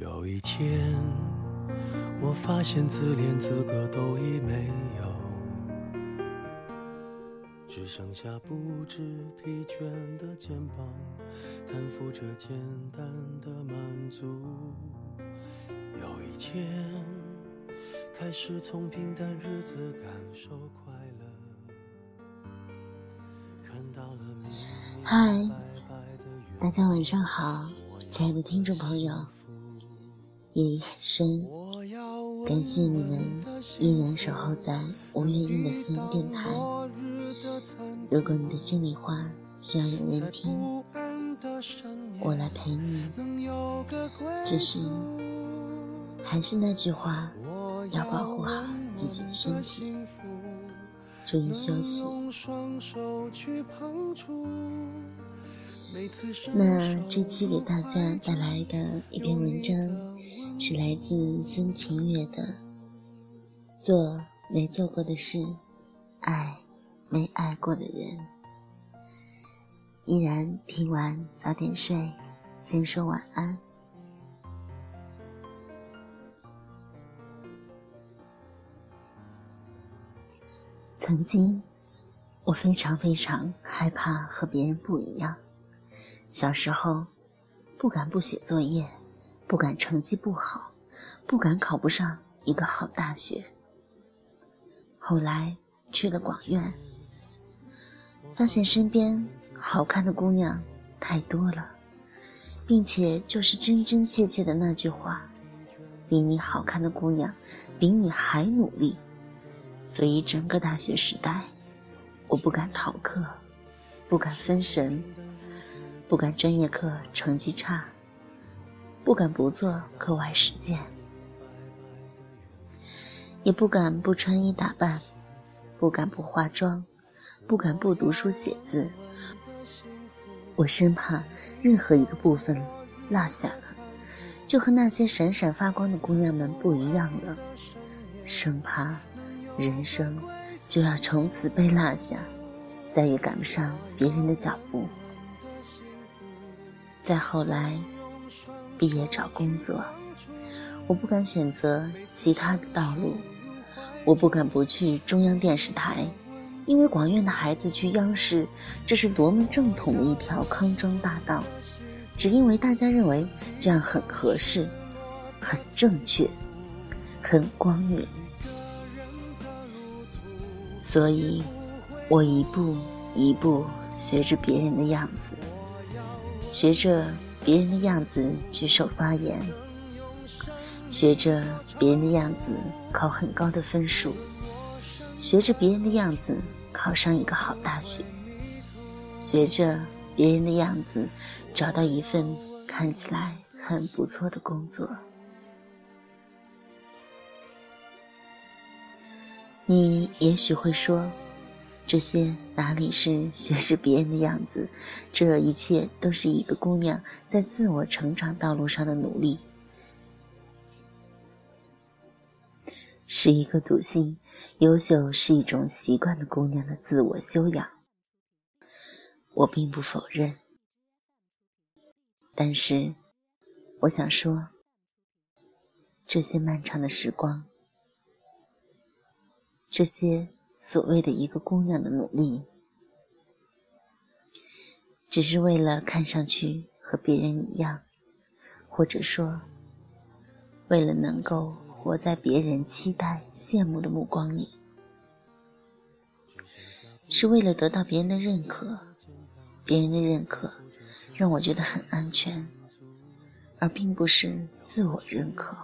有一天，我发现自怜资格都已没有，只剩下不知疲倦的肩膀，担负着简单的满足。有一天，开始从平淡日子感受快乐，看到了明嗨大家晚上好，亲爱的听众朋友，夜已很深，感谢你们依然守候在吴月英的私人电台。如果你的心里话需要有人听，我来陪你。能有个归只是还是那句话，要保护好自己的身体，注意休息。那这期给大家带来的一篇文章，是来自孙晴月的《做没做过的事，爱没爱过的人》。依然听完早点睡，先说晚安。曾经，我非常非常害怕和别人不一样。小时候，不敢不写作业，不敢成绩不好，不敢考不上一个好大学。后来去了广院，发现身边好看的姑娘太多了，并且就是真真切切的那句话：比你好看的姑娘，比你还努力。所以整个大学时代，我不敢逃课，不敢分神。不敢专业课成绩差，不敢不做课外实践，也不敢不穿衣打扮，不敢不化妆，不敢不读书写字。我生怕任何一个部分落下了，就和那些闪闪发光的姑娘们不一样了，生怕人生就要从此被落下，再也赶不上别人的脚步。再后来，毕业找工作，我不敢选择其他的道路，我不敢不去中央电视台，因为广院的孩子去央视，这是多么正统的一条康庄大道，只因为大家认为这样很合适，很正确，很光明，所以，我一步一步学着别人的样子。学着别人的样子举手发言，学着别人的样子考很高的分数，学着别人的样子考上一个好大学，学着别人的样子找到一份看起来很不错的工作。你也许会说。这些哪里是学着别人的样子？这一切都是一个姑娘在自我成长道路上的努力，是一个笃信优秀是一种习惯的姑娘的自我修养。我并不否认，但是我想说，这些漫长的时光，这些。所谓的一个姑娘的努力，只是为了看上去和别人一样，或者说，为了能够活在别人期待、羡慕的目光里，是为了得到别人的认可。别人的认可让我觉得很安全，而并不是自我认可。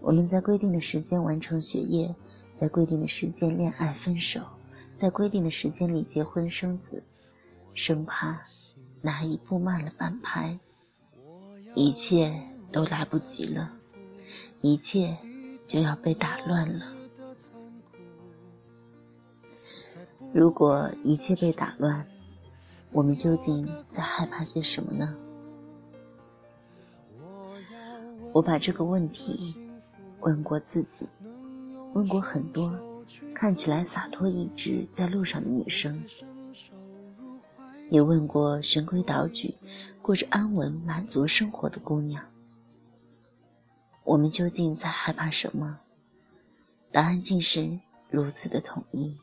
我们在规定的时间完成学业，在规定的时间恋爱分手，在规定的时间里结婚生子，生怕哪一步慢了半拍，一切都来不及了，一切就要被打乱了。如果一切被打乱，我们究竟在害怕些什么呢？我把这个问题。问过自己，问过很多看起来洒脱一直在路上的女生，也问过循规蹈矩、过着安稳满足生活的姑娘。我们究竟在害怕什么？答案竟是如此的统一。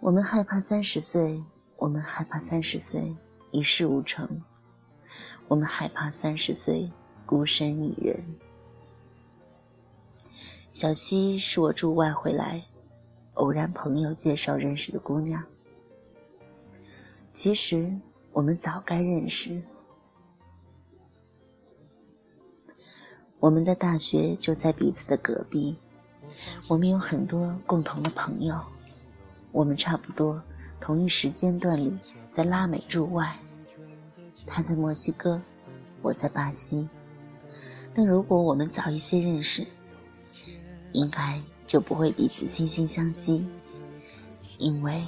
我们害怕三十岁，我们害怕三十岁一事无成，我们害怕三十岁孤身一人。小溪是我驻外回来，偶然朋友介绍认识的姑娘。其实我们早该认识。我们的大学就在彼此的隔壁，我们有很多共同的朋友，我们差不多同一时间段里在拉美驻外，他在墨西哥，我在巴西。但如果我们早一些认识，应该就不会彼此惺惺相惜，因为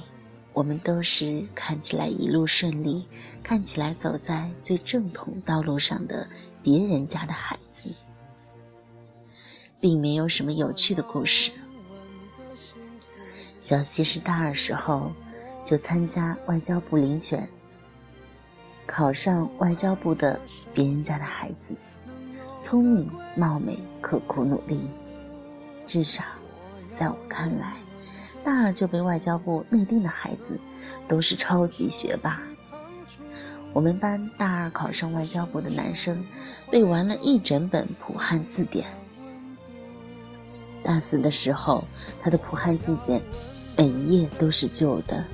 我们都是看起来一路顺利，看起来走在最正统道路上的别人家的孩子。并没有什么有趣的故事。小西是大二时候就参加外交部遴选，考上外交部的别人家的孩子，聪明、貌美、刻苦努力。至少，在我看来，大二就被外交部内定的孩子都是超级学霸。我们班大二考上外交部的男生，背完了一整本普汉字典。大四的时候，他的普汉字典每一页都是旧的，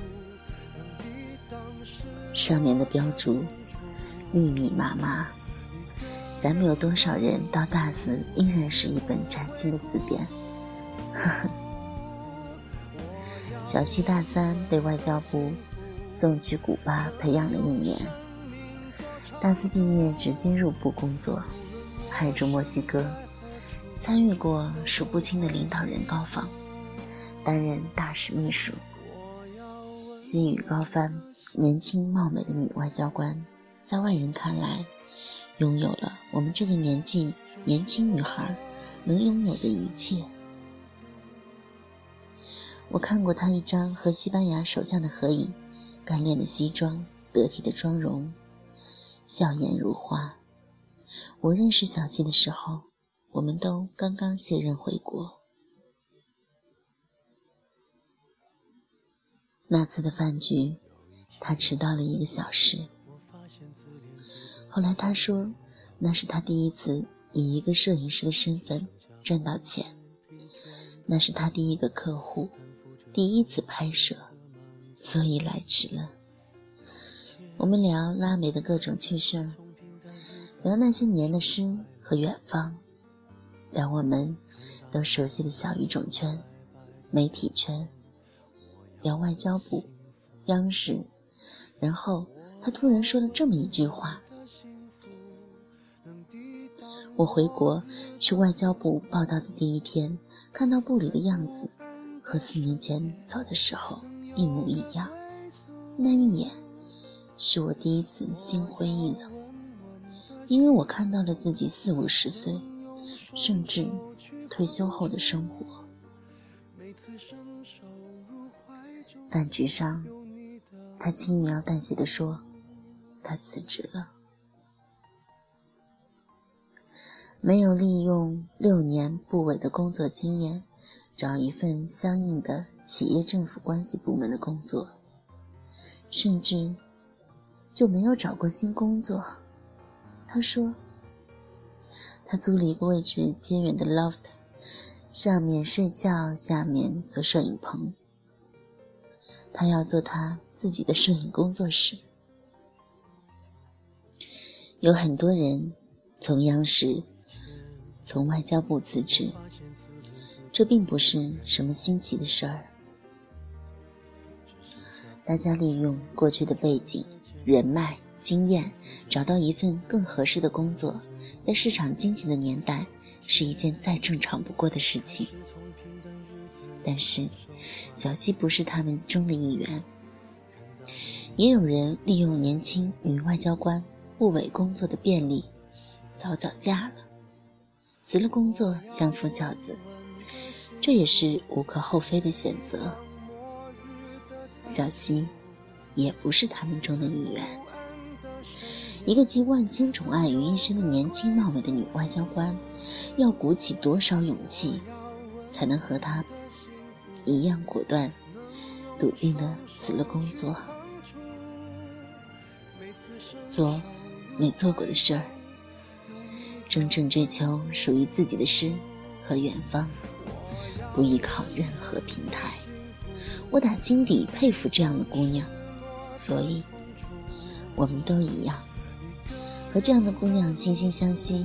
上面的标注密密麻麻。咱们有多少人到大四依然是一本崭新的字典？呵呵。小西大三被外交部送去古巴培养了一年，大四毕业直接入部工作，派驻墨西哥。参与过数不清的领导人高访，担任大使秘书。西语高帆，年轻貌美的女外交官，在外人看来，拥有了我们这个年纪年轻女孩能拥有的一切。我看过她一张和西班牙首相的合影，干练的西装，得体的妆容，笑颜如花。我认识小七的时候。我们都刚刚卸任回国。那次的饭局，他迟到了一个小时。后来他说，那是他第一次以一个摄影师的身份赚到钱，那是他第一个客户，第一次拍摄，所以来迟了。我们聊拉美的各种趣事儿，聊那些年的诗和远方。聊我们都熟悉的小语种圈、媒体圈，聊外交部、央视，然后他突然说了这么一句话：“我回国去外交部报道的第一天，看到部里的样子，和四年前走的时候一模一样。那一眼，是我第一次心灰意冷，因为我看到了自己四五十岁。”甚至退休后的生活。饭局上，他轻描淡写的说：“他辞职了，没有利用六年部委的工作经验，找一份相应的企业政府关系部门的工作，甚至就没有找过新工作。”他说。他租了一个位置偏远的 loft，上面睡觉，下面做摄影棚。他要做他自己的摄影工作室。有很多人从央视、从外交部辞职，这并不是什么新奇的事儿。大家利用过去的背景、人脉、经验，找到一份更合适的工作。在市场经济的年代，是一件再正常不过的事情。但是，小西不是他们中的一员。也有人利用年轻女外交官部委工作的便利，早早嫁了，辞了工作相夫教子，这也是无可厚非的选择。小西，也不是他们中的一员。一个集万千宠爱于一身的年轻貌美的女外交官，要鼓起多少勇气，才能和她一样果断、笃定的辞了工作，做没做过的事儿，真正追求属于自己的诗和远方，不依靠任何平台。我打心底佩服这样的姑娘，所以我们都一样，和这样的姑娘惺惺相惜。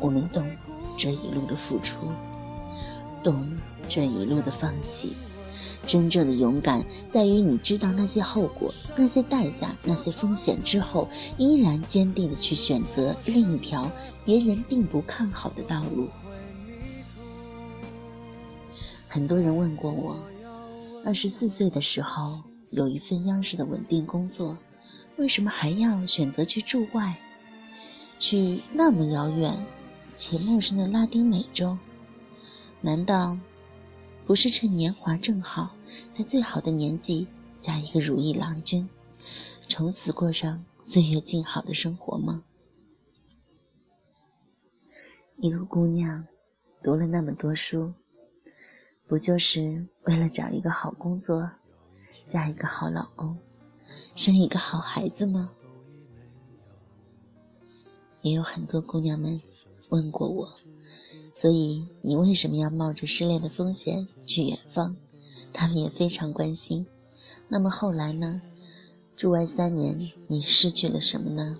我们懂这一路的付出，懂这一路的放弃。真正的勇敢，在于你知道那些后果、那些代价、那些风险之后，依然坚定的去选择另一条别人并不看好的道路。很多人问过我。二十四岁的时候，有一份央视的稳定工作，为什么还要选择去驻外，去那么遥远且陌生的拉丁美洲？难道不是趁年华正好，在最好的年纪嫁一个如意郎君，从此过上岁月静好的生活吗？一个姑娘，读了那么多书。不就是为了找一个好工作，嫁一个好老公，生一个好孩子吗？也有很多姑娘们问过我，所以你为什么要冒着失恋的风险去远方？他们也非常关心。那么后来呢？驻外三年，你失去了什么呢？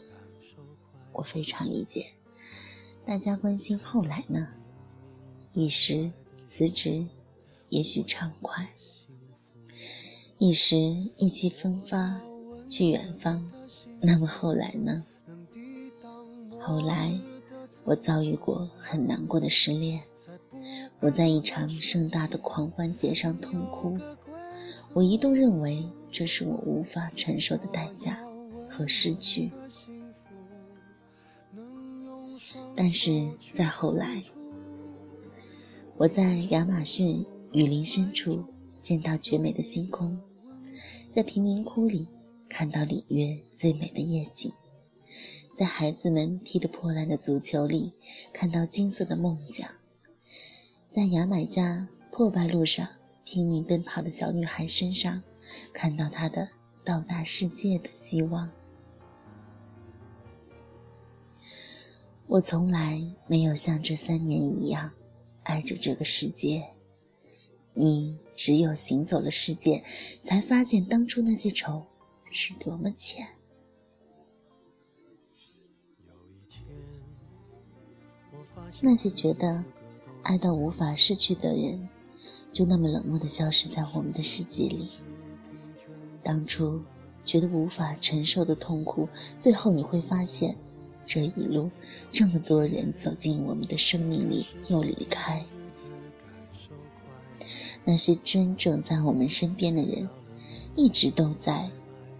我非常理解，大家关心后来呢？一时辞职。也许畅快，一时意气风发，去远方。那么后来呢？后来，我遭遇过很难过的失恋。我在一场盛大的狂欢节上痛哭。我一度认为这是我无法承受的代价和失去。但是再后来，我在亚马逊。雨林深处见到绝美的星空，在贫民窟里看到里约最美的夜景，在孩子们踢得破烂的足球里看到金色的梦想，在牙买加破败路上拼命奔跑的小女孩身上看到她的到达世界的希望。我从来没有像这三年一样爱着这个世界。你只有行走了世界，才发现当初那些愁是多么浅。那些觉得爱到无法失去的人，就那么冷漠的消失在我们的世界里。当初觉得无法承受的痛苦，最后你会发现，这一路这么多人走进我们的生命里，又离开。那些真正在我们身边的人，一直都在；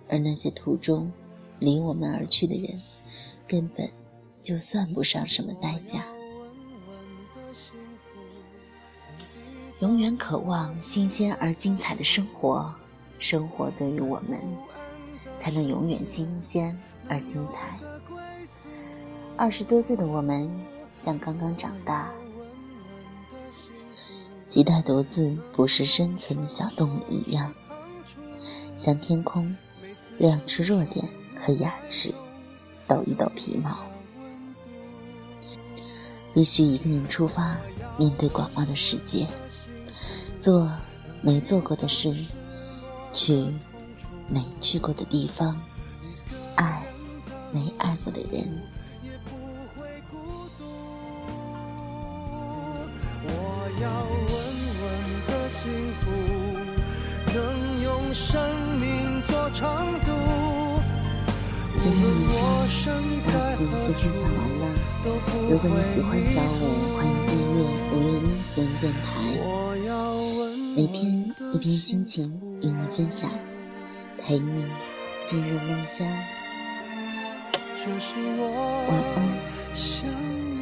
而那些途中离我们而去的人，根本就算不上什么代价。永远渴望新鲜而精彩的生活，生活对于我们，才能永远新鲜而精彩。二十多岁的我们，像刚刚长大。期待独自不是生存的小动物一样，向天空亮出弱点和牙齿，抖一抖皮毛。必须一个人出发，面对广袤的世界，做没做过的事，去没去过的地方，爱没爱过的人。我要。幸福能用生命做长度。今天的文章到此就分享完了。如果你喜欢小五，欢迎订阅五月音私电台。每天一篇心情与你分享，陪你进入梦乡。晚安。